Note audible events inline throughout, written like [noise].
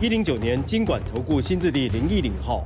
一零九年金管投顾新字第零一零号。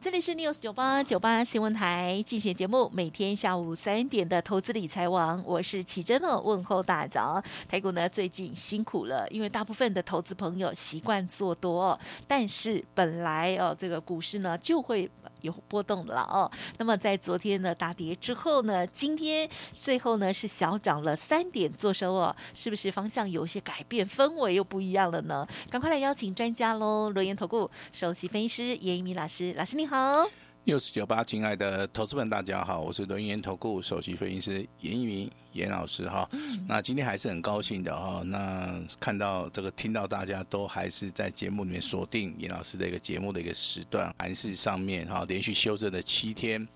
这里是 News 九八九八新闻台进行节目，每天下午三点的投资理财王，我是奇珍哦，问候大早。台股呢最近辛苦了，因为大部分的投资朋友习惯做多，但是本来哦这个股市呢就会。有波动了哦，那么在昨天呢大跌之后呢，今天最后呢是小涨了三点做收哦，是不是方向有些改变，氛围又不一样了呢？赶快来邀请专家喽！罗源投顾首席分析师叶一鸣老师，老师你好。六四九八，亲爱的投资们，大家好，我是轮研投顾首席分析师严一民严老师哈。那今天还是很高兴的哈，那看到这个听到大家都还是在节目里面锁定严老师的一个节目的一个时段，盘势上面哈连续修正了七天。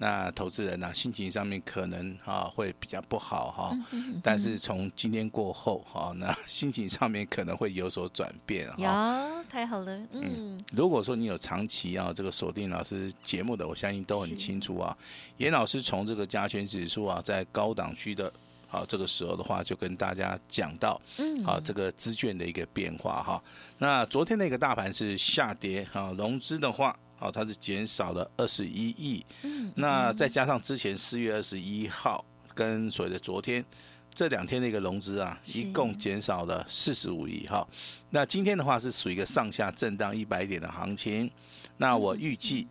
那投资人呢、啊，心情上面可能啊会比较不好哈，但是从今天过后哈，那心情上面可能会有所转变哈。呀，太好了，嗯，嗯。如果说你有长期啊这个锁定老师节目的，我相信都很清楚啊。严老师从这个加权指数啊，在高档区的，好这个时候的话，就跟大家讲到，嗯，好这个资券的一个变化哈。那昨天的一个大盘是下跌啊，融资的话。好，它是减少了二十一亿，那再加上之前四月二十一号跟所谓的昨天这两天的一个融资啊，一共减少了四十五亿。哈，那今天的话是属于一个上下震荡一百点的行情。那我预计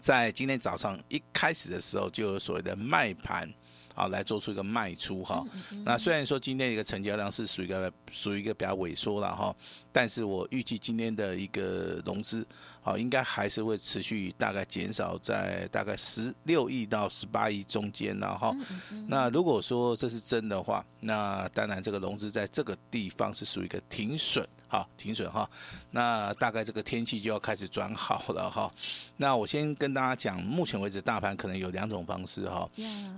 在今天早上一开始的时候就有所谓的卖盘。好，来做出一个卖出哈。那虽然说今天一个成交量是属于一个属于一个比较萎缩了哈，但是我预计今天的一个融资，好，应该还是会持续大概减少在大概十六亿到十八亿中间了哈。那如果说这是真的话，那当然这个融资在这个地方是属于一个停损。好，停损哈，那大概这个天气就要开始转好了哈。那我先跟大家讲，目前为止大盘可能有两种方式哈。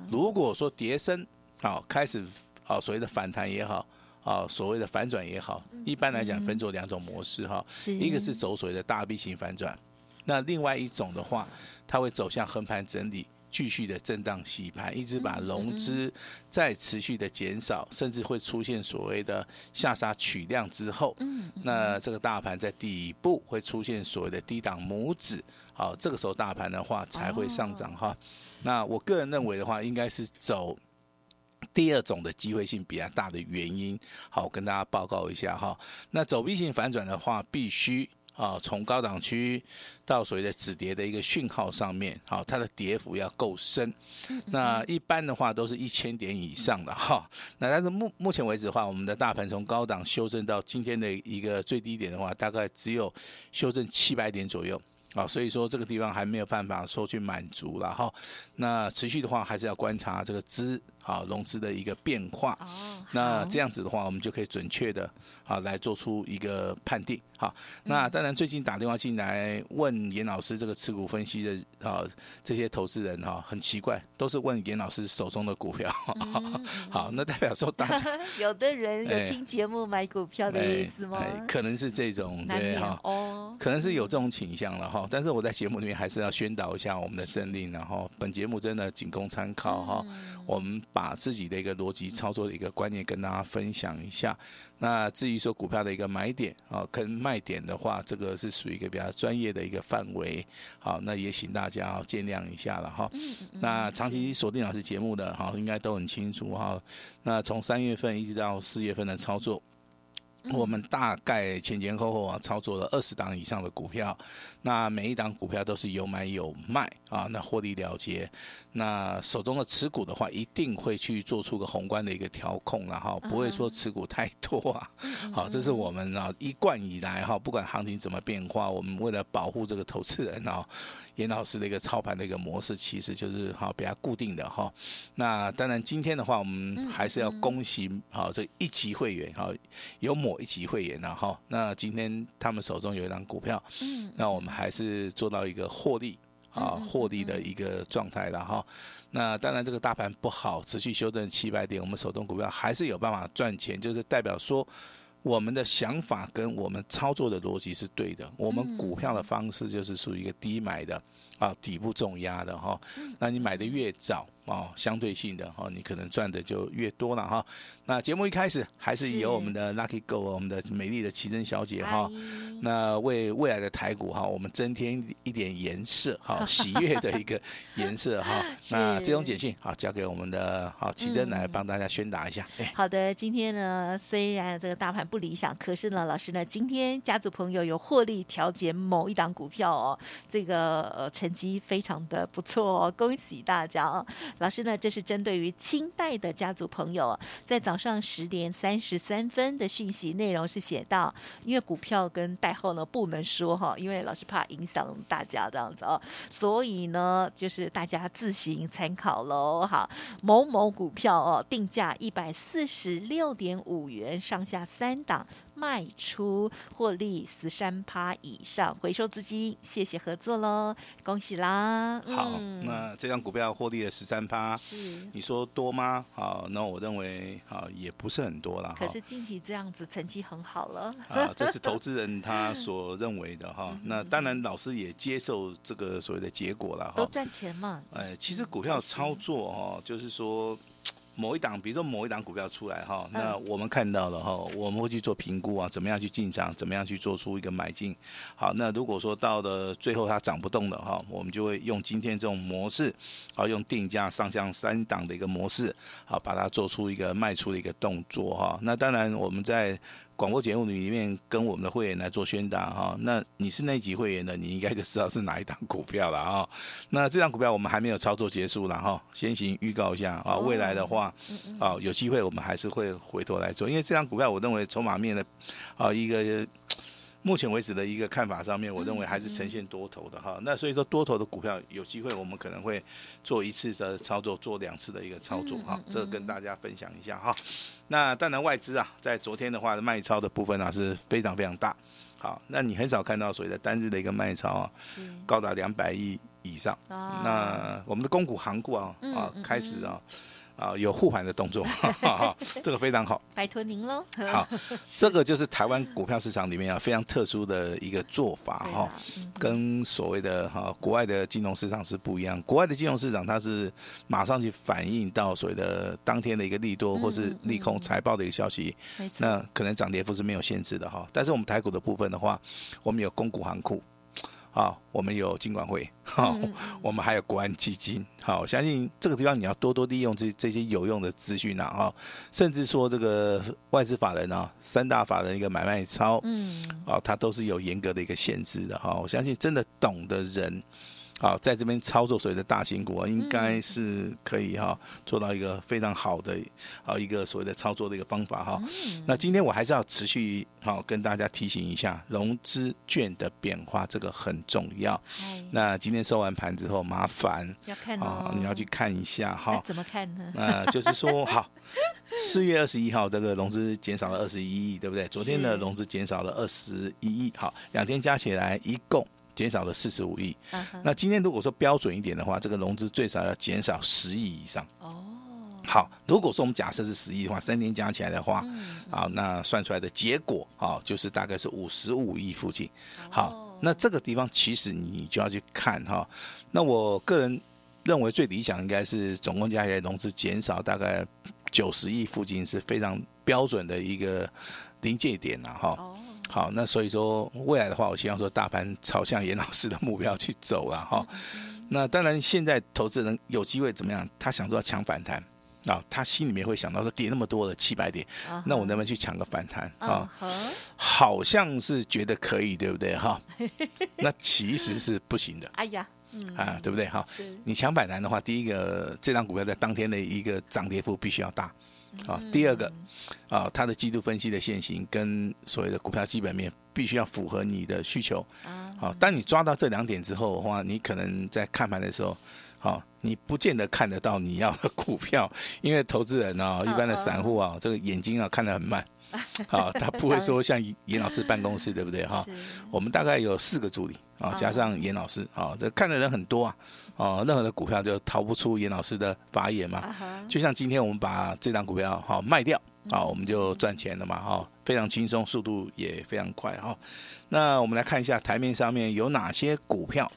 如果说跌升，好，开始啊所谓的反弹也好，啊所谓的反转也好，一般来讲分作两种模式哈。一个是走所谓的大 B 型反转，那另外一种的话，它会走向横盘整理。继续的震荡洗盘，一直把融资再持续的减少，甚至会出现所谓的下杀取量之后，那这个大盘在底部会出现所谓的低档拇指，好，这个时候大盘的话才会上涨哈。那我个人认为的话，应该是走第二种的机会性比较大的原因，好，我跟大家报告一下哈。那走 V 型反转的话，必须。啊，从高档区到所谓的止跌的一个讯号上面，好，它的跌幅要够深。那一般的话都是一千点以上的哈。那但是目目前为止的话，我们的大盘从高档修正到今天的一个最低点的话，大概只有修正七百点左右。啊，所以说这个地方还没有办法说去满足了哈。那持续的话，还是要观察这个资啊融资的一个变化。那这样子的话，我们就可以准确的啊来做出一个判定。好，那当然最近打电话进来问严老师这个持股分析的啊这些投资人哈，很奇怪，都是问严老师手中的股票。[laughs] 好，那代表说大家 [laughs] 有的人有听节目买股票的意思吗？可能是这种对哈，哦，可能是有这种倾向了哈。但是我在节目里面还是要宣导一下我们的政令，然后本节目真的仅供参考哈。我们把自己的一个逻辑操作的一个观念跟大家分享一下。那至于说股票的一个买点啊跟卖点的话，这个是属于一个比较专业的一个范围。好，那也请大家见谅一下了哈。那长期锁定老师节目的哈，应该都很清楚哈。那从三月份一直到四月份的操作。我们大概前前后后啊操作了二十档以上的股票，那每一档股票都是有买有卖啊，那获利了结。那手中的持股的话，一定会去做出个宏观的一个调控，了哈不会说持股太多啊。好，这是我们啊一贯以来哈，不管行情怎么变化，我们为了保护这个投资人啊，严老师的一个操盘的一个模式，其实就是哈比较固定的哈。那当然今天的话，我们还是要恭喜好这一级会员哈有某。某一起会员了哈。那今天他们手中有一张股票，嗯，那我们还是做到一个获利啊，获利的一个状态了哈。那当然，这个大盘不好，持续修正七百点，我们手中股票还是有办法赚钱，就是代表说我们的想法跟我们操作的逻辑是对的。我们股票的方式就是属于一个低买的啊，底部重压的哈。那你买的越早。哦，相对性的哈，你可能赚的就越多了哈。那节目一开始还是由我们的 Lucky Go，我们的美丽的奇珍小姐哈，那为未来的台股哈，我们增添一点颜色哈，喜悦的一个颜色哈。[laughs] 那这种简讯好交给我们的好奇珍来帮大家宣达一下。好的，今天呢虽然这个大盘不理想，可是呢，老师呢今天家族朋友有获利调节某一档股票哦，这个呃成绩非常的不错哦，恭喜大家哦。老师呢，这是针对于清代的家族朋友，在早上十点三十三分的讯息内容是写到，因为股票跟代号呢不能说哈，因为老师怕影响大家这样子哦，所以呢就是大家自行参考喽。好，某某股票哦，定价一百四十六点五元，上下三档。卖出获利十三趴以上，回收资金，谢谢合作喽，恭喜啦！好，嗯、那这张股票获利了十三趴，是你说多吗？好，那我认为啊也不是很多了。可是近期这样子成绩很好了啊，这是投资人他所认为的哈。[laughs] 那当然老师也接受这个所谓的结果了哈。都赚钱嘛？哎，其实股票操作哈，就是说。某一档，比如说某一档股票出来哈，那我们看到了哈，我们会去做评估啊，怎么样去进场，怎么样去做出一个买进。好，那如果说到了最后它涨不动了哈，我们就会用今天这种模式，好，用定价上向三档的一个模式，好，把它做出一个卖出的一个动作哈。那当然我们在。广播节目里面跟我们的会员来做宣达哈，那你是那级会员的，你应该就知道是哪一档股票了哈。[laughs] 那这档股票我们还没有操作结束了哈，先行预告一下啊，未来的话啊有机会我们还是会回头来做，因为这档股票我认为筹码面的啊一个。目前为止的一个看法上面，我认为还是呈现多头的哈。那所以说多头的股票有机会，我们可能会做一次的操作，做两次的一个操作哈。这个跟大家分享一下哈。那当然外资啊，在昨天的话卖超的部分啊是非常非常大。好，那你很少看到所谓的单日的一个卖超啊，高达两百亿以上。那我们的公股行股啊啊开始啊。啊，有护盘的动作，[laughs] 哈哈，这个非常好。拜托您喽。好，这个就是台湾股票市场里面啊非常特殊的一个做法哈，跟所谓的哈国外的金融市场是不一样。国外的金融市场它是马上去反映到所谓的当天的一个利多或是利空财报的一个消息，那可能涨跌幅是没有限制的哈。但是我们台股的部分的话，我们有公股行库。好，我们有金管会，[laughs] 好，我们还有国安基金，好，相信这个地方你要多多利用这这些有用的资讯啊，啊，甚至说这个外资法人啊，三大法人一个买卖超，嗯，啊，它都是有严格的一个限制的哈，我相信真的懂的人。好，在这边操作所谓的大型股啊，应该是可以哈做到一个非常好的啊一个所谓的操作的一个方法哈。那今天我还是要持续好跟大家提醒一下融资券的变化，这个很重要。那今天收完盘之后，麻烦要看啊，你要去看一下哈。怎么看呢？呃，就是说好，四月二十一号这个融资减少了二十一亿，对不对？昨天的融资减少了二十一亿，好，两天加起来一共。减少了四十五亿，那今天如果说标准一点的话，这个融资最少要减少十亿以上。哦，好，如果说我们假设是十亿的话，三天加起来的话，啊，那算出来的结果啊，就是大概是五十五亿附近。好，那这个地方其实你就要去看哈。那我个人认为最理想应该是总共加起来融资减少大概九十亿附近是非常标准的一个临界点了哈。好，那所以说未来的话，我希望说大盘朝向严老师的目标去走了哈。那当然，现在投资人有机会怎么样？他想说要抢反弹啊，他心里面会想到说跌那么多了七百点，那我能不能去抢个反弹啊？好像是觉得可以，对不对哈？[laughs] 那其实是不行的。哎呀，嗯啊，对不对哈？你抢反弹的话，第一个这张股票在当天的一个涨跌幅必须要大。啊，第二个，啊，它的季度分析的线型跟所谓的股票基本面必须要符合你的需求。啊，当你抓到这两点之后的话，你可能在看盘的时候，好，你不见得看得到你要的股票，因为投资人啊，一般的散户啊，这个眼睛啊看得很慢。[laughs] 好，他不会说像严老师办公室，对不对哈？[laughs] 我们大概有四个助理啊，加上严老师啊，这看的人很多啊，哦，任何的股票就逃不出严老师的法眼嘛。就像今天我们把这档股票哈卖掉啊，我们就赚钱了嘛哈，非常轻松，速度也非常快哈。那我们来看一下台面上面有哪些股票。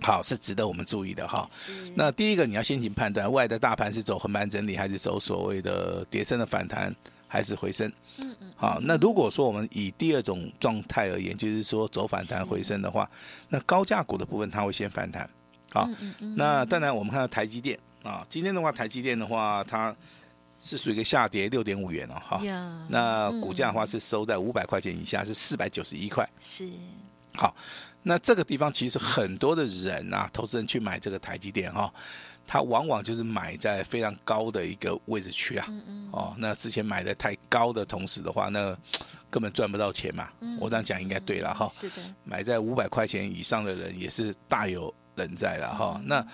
好，是值得我们注意的哈。那第一个，你要先行判断，外的大盘是走横盘整理，还是走所谓的跌升的反弹，还是回升？嗯嗯。好，那如果说我们以第二种状态而言，就是说走反弹回升的话，那高价股的部分它会先反弹。好，那当然我们看到台积电啊，今天的话，台积电的话，它是属于一个下跌六点五元哦。哈，那股价的话是收在五百块钱以下，是四百九十一块。是。好。那这个地方其实很多的人啊，投资人去买这个台积电哈，他往往就是买在非常高的一个位置区啊，哦，那之前买的太高的同时的话，那 [tsk] 根本赚不到钱嘛。我这样讲应该对了哈。是的。买在五百块钱以上的人也是大有人在了哈。那。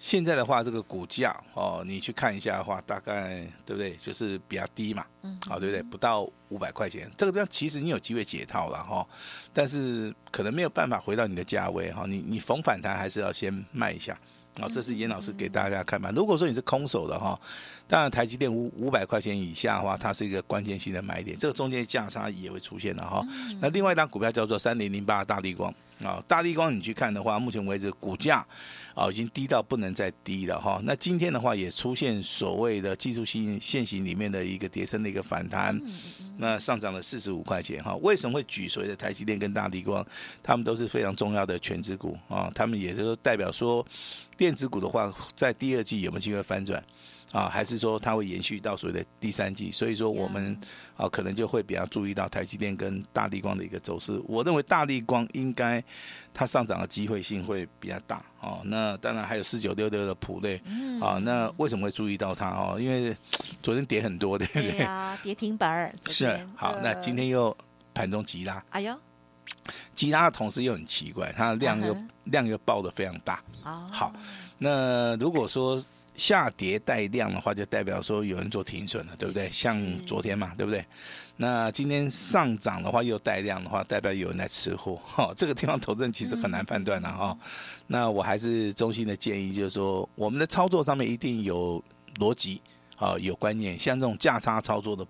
现在的话，这个股价哦，你去看一下的话，大概对不对？就是比较低嘛，嗯，好，对不对？不到五百块钱，这个地方其实你有机会解套了哈，但是可能没有办法回到你的价位哈。你你逢反弹还是要先卖一下啊。这是严老师给大家看嘛。如果说你是空手的哈，当然台积电五五百块钱以下的话，它是一个关键性的买点，这个中间价差也会出现的哈。那另外一档股票叫做三零零八大地光。啊，大地光你去看的话，目前为止股价啊已经低到不能再低了哈。那今天的话也出现所谓的技术性现行里面的一个跌升的一个反弹，那上涨了四十五块钱哈。为什么会举所谓的台积电跟大地光？他们都是非常重要的全职股啊，他们也就是代表说电子股的话，在第二季有没有机会翻转？啊，还是说它会延续到所谓的第三季？所以说我们啊，可能就会比较注意到台积电跟大立光的一个走势。我认为大立光应该它上涨的机会性会比较大哦。那当然还有四九六六的普类啊。那为什么会注意到它哦？因为 [tsk] 昨天跌很多的，对不对？跌停板是好。那今天又盘中急拉，哎呦，急拉的同时又很奇怪，它的量又量又爆的非常大。好，那如果说。下跌带量的话，就代表说有人做停损了，对不对？像昨天嘛，对不对？那今天上涨的话又带量的话，代表有人在吃货。[laughs] 哈，这个地方投资人其实很难判断的哈。那我还是衷心的建议，就是说我们的操作上面一定有逻辑啊，有观念。像这种价差操作的。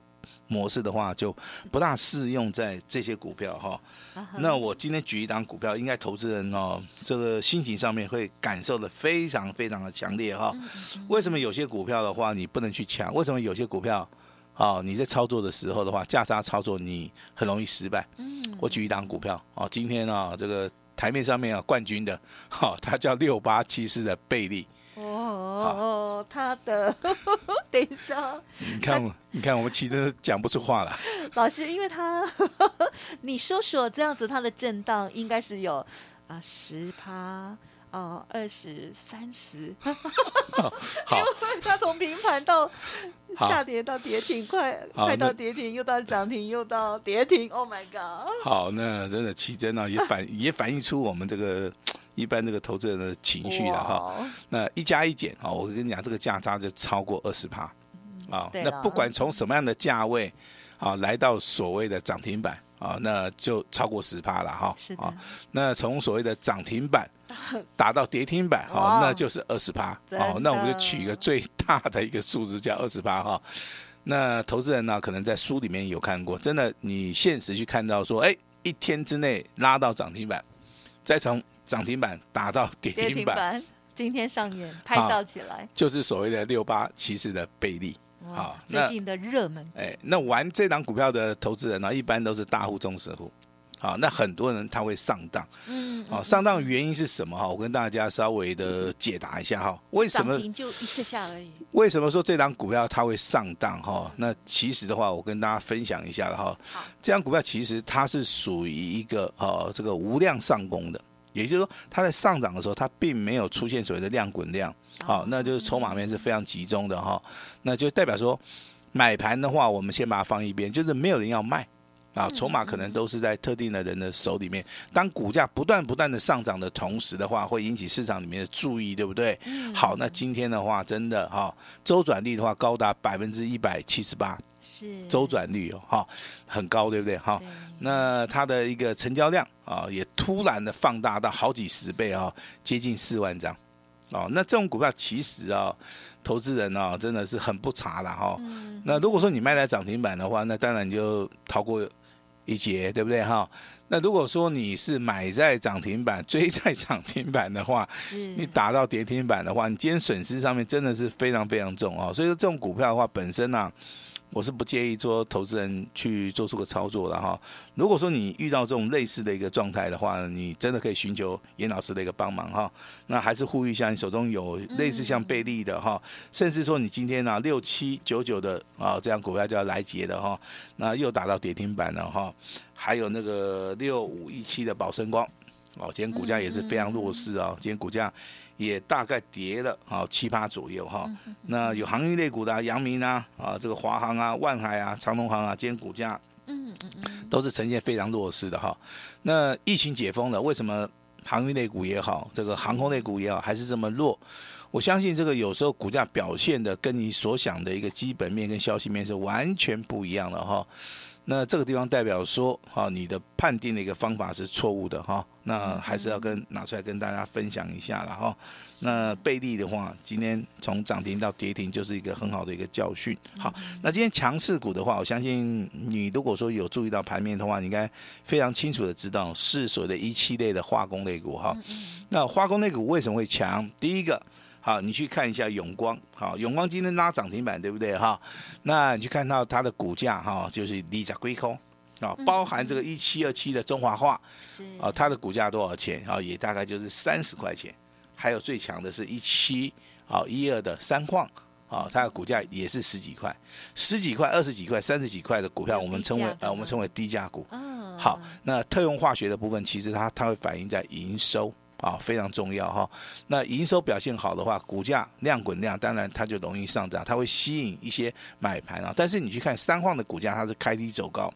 模式的话就不大适用在这些股票哈。那我今天举一档股票，应该投资人哦，这个心情上面会感受的非常非常的强烈哈。为什么有些股票的话你不能去抢？为什么有些股票啊你在操作的时候的话价差操作你很容易失败？我举一档股票哦，今天啊这个台面上面啊冠军的，哈，它叫六八七四的贝利。哦，他的，[laughs] 等一下，你看，他你看，我们其实讲不出话了。老师，因为他，[laughs] 你说说这样子，它的震荡应该是有啊十趴哦，二十三十。[laughs] 好，因为他从平盘到下跌到跌停，快快到跌停，又到涨停，又到跌停。Oh my god！好，那真的奇珍啊，也反也反映出我们这个。一般这个投资人的情绪了哈，那一加一减啊，我跟你讲，这个价差就超过二十趴啊。那不管从什么样的价位啊，来到所谓的涨停板啊，那就超过十趴了哈。是啊。那从所谓的涨停板打到跌停板哈，那就是二十趴。哦，那我们就取一个最大的一个数字叫二十趴哈。那投资人呢，可能在书里面有看过，真的，你现实去看到说，哎，一天之内拉到涨停板，再从涨停板打到跌停板，今天上演拍照起来，就是所谓的六八骑士的贝利。好，最近的热门。哎，那玩这档股票的投资人呢，一般都是大户、中实户。好，那很多人他会上当。嗯。好，上当的原因是什么？哈，我跟大家稍微的解答一下哈。为什么？就一下下而已。为什么说这档股票它会上当？哈，那其实的话，我跟大家分享一下了哈。好。这档股票其实它是属于一个呃这个无量上攻的。也就是说，它在上涨的时候，它并没有出现所谓的量滚量，好，那就是筹码面是非常集中的哈，那就代表说，买盘的话，我们先把它放一边，就是没有人要卖，啊，筹码可能都是在特定的人的手里面。当股价不断不断的上涨的同时的话，会引起市场里面的注意，对不对？好，那今天的话，真的哈，周转率的话高达百分之一百七十八，是周转率哦，哈，很高，对不对？哈，那它的一个成交量啊，也突然的放大到好几十倍啊，接近四万张。哦，那这种股票其实啊，投资人啊，真的是很不查了哈。那如果说你卖在涨停板的话，那当然就逃过一节，对不对哈？那如果说你是买在涨停板，追在涨停板的话，你打到跌停板的话，你今天损失上面真的是非常非常重啊。所以说这种股票的话，本身呢、啊。我是不建议说投资人去做出个操作的哈。如果说你遇到这种类似的一个状态的话，你真的可以寻求严老师的一个帮忙哈。那还是呼吁一下，你手中有类似像贝利的哈，甚至说你今天啊六七九九的啊这样股票就要来结的哈，那又打到跌停板了哈。还有那个六五一七的宝生光哦，今天股价也是非常弱势啊，今天股价。也大概跌了啊七八左右哈，那有航运类股的啊，阳明啊啊这个华航啊、万海啊、长隆航啊，今天股价嗯嗯嗯都是呈现非常弱势的哈。那疫情解封了，为什么航运类股也好，这个航空类股也好，还是这么弱？我相信这个有时候股价表现的跟你所想的一个基本面跟消息面是完全不一样的哈。那这个地方代表说，哈，你的判定的一个方法是错误的哈。那还是要跟拿出来跟大家分享一下了哈。那贝利的话，今天从涨停到跌停就是一个很好的一个教训。好，那今天强势股的话，我相信你如果说有注意到盘面的话，你应该非常清楚的知道是所谓的一期类的化工类股哈。那化工类股为什么会强？第一个。好，你去看一下永光，好，永光今天拉涨停板，对不对哈？那你去看到它的股价哈，就是离价归空啊，包含这个一七二七的中华化，是啊，它的股价多少钱啊？也大概就是三十块钱。还有最强的是一七啊一二的三矿啊，它的股价也是十几块，十几块、二十几块、三十几块的股票，我们称为呃，我们称为低价股。好，那特用化学的部分，其实它它会反映在营收。啊，非常重要哈。那营收表现好的话，股价量滚量，当然它就容易上涨，它会吸引一些买盘啊。但是你去看三矿的股价，它是开低走高，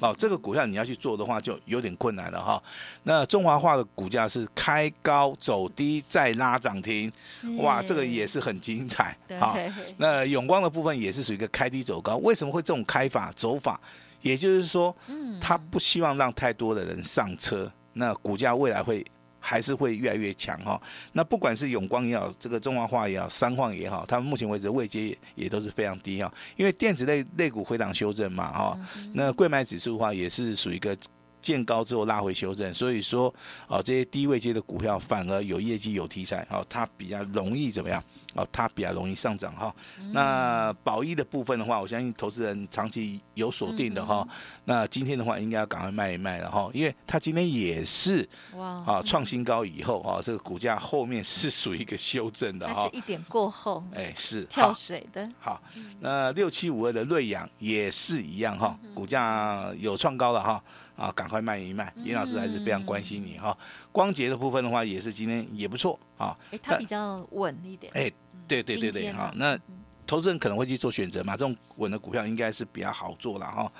哦，这个股票你要去做的话，就有点困难了哈。那中华化的股价是开高走低再拉涨停，哇，这个也是很精彩。好，[laughs] 那永光的部分也是属于一个开低走高，为什么会这种开法走法？也就是说，他不希望让太多的人上车，那股价未来会。还是会越来越强哈，那不管是永光也好，这个中华化也好，三矿也好，他们目前为止位阶也也都是非常低哈，因为电子类类股回档修正嘛哈，那贵买指数的话也是属于一个。见高之后拉回修正，所以说啊，这些低位阶的股票反而有业绩有题材，哦，它比较容易怎么样？哦，它比较容易上涨哈。那宝一的部分的话，我相信投资人长期有锁定的哈。那今天的话，应该要赶快卖一卖了哈，因为它今天也是哇啊创新高以后啊，这个股价后面是属于一个修正的哈。是一点过后，哎，是跳水的。好，那六七五二的瑞阳也是一样哈，股价有创高了哈。啊，赶快卖一卖，严老师还是非常关心你哈。光洁的部分的话，也是今天也不错啊。哎，它比较稳一点。哎，对对对对，哈，那投资人可能会去做选择嘛，这种稳的股票应该是比较好做了哈。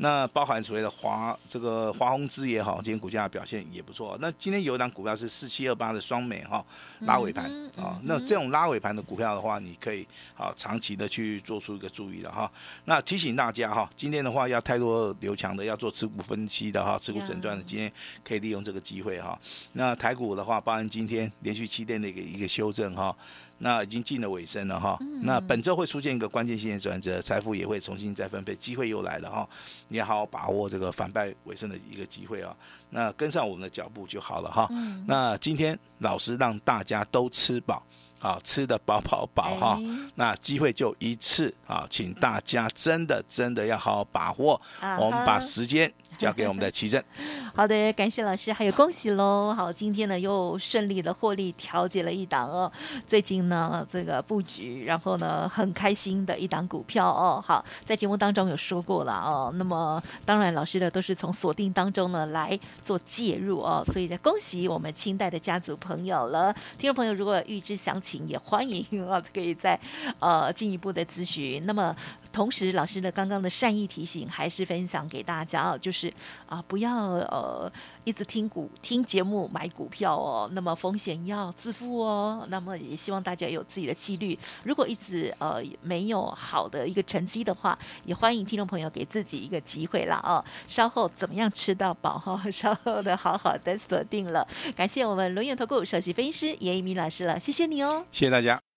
那包含所谓的华这个华宏资也好，今天股价表现也不错。那今天有一档股票是四七二八的双美哈，拉尾盘啊。那这种拉尾盘的股票的话，你可以啊长期的去做出一个注意的哈。那提醒大家哈，今天的话要太多留强的，要做持股分析的哈，持股诊断的，今天可以利用这个机会哈。那台股的话，包含今天连续七天的一个一个修正哈。那已经进了尾声了哈，那本周会出现一个关键性的转折，财富也会重新再分配，机会又来了哈，你要好好把握这个反败为胜的一个机会啊，那跟上我们的脚步就好了哈。那今天老师让大家都吃饱，啊，吃的饱饱饱哈，那机会就一次啊，请大家真的真的要好好把握，我们把时间。交给我们的奇珍。[laughs] 好的，感谢老师，还有恭喜喽！好，今天呢又顺利的获利调节了一档哦。最近呢这个布局，然后呢很开心的一档股票哦。好，在节目当中有说过了哦。那么当然老师呢都是从锁定当中呢来做介入哦。所以呢恭喜我们清代的家族朋友了。听众朋友如果预知详情，也欢迎啊可以再呃进一步的咨询。那么。同时，老师的刚刚的善意提醒还是分享给大家哦，就是啊，不要呃一直听股听节目买股票哦，那么风险要自负哦。那么也希望大家有自己的纪律。如果一直呃没有好的一个成绩的话，也欢迎听众朋友给自己一个机会了哦。稍后怎么样吃到饱哈、哦？稍后的好好的锁定了。感谢我们轮眼投顾首席分析师严一鸣老师了，谢谢你哦，谢谢大家。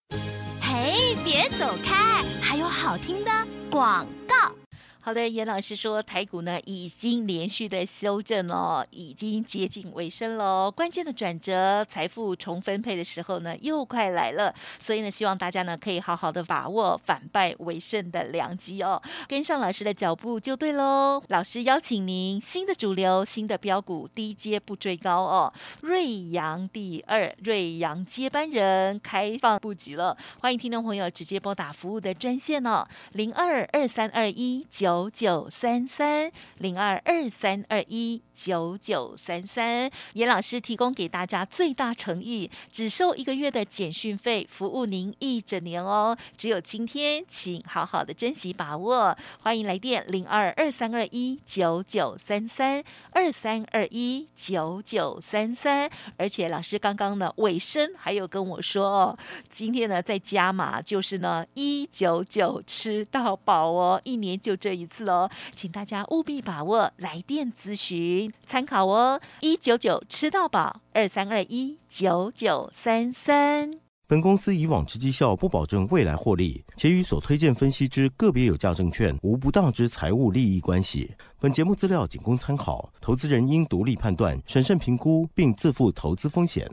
别走开，还有好听的广告。好的，严老师说台股呢已经连续的修正了，已经接近尾声了。关键的转折，财富重分配的时候呢又快来了，所以呢希望大家呢可以好好的把握反败为胜的良机哦，跟上老师的脚步就对喽。老师邀请您新的主流、新的标股，低阶不追高哦。瑞阳第二，瑞阳接班人开放布局了，欢迎听众朋友直接拨打服务的专线哦，零二二三二一九。九九三三零二二三二一九九三三，严老师提供给大家最大诚意，只收一个月的简讯费，服务您一整年哦。只有今天，请好好的珍惜把握。欢迎来电零二二三二一九九三三二三二一九九三三。而且老师刚刚呢尾声还有跟我说哦，今天呢在加码，就是呢一九九吃到饱哦，一年就这。一次哦，请大家务必把握，来电咨询参考哦，一九九吃到饱，二三二一九九三三。本公司以往之绩效不保证未来获利，且与所推荐分析之个别有价证券无不当之财务利益关系。本节目资料仅供参考，投资人应独立判断、审慎评估，并自负投资风险。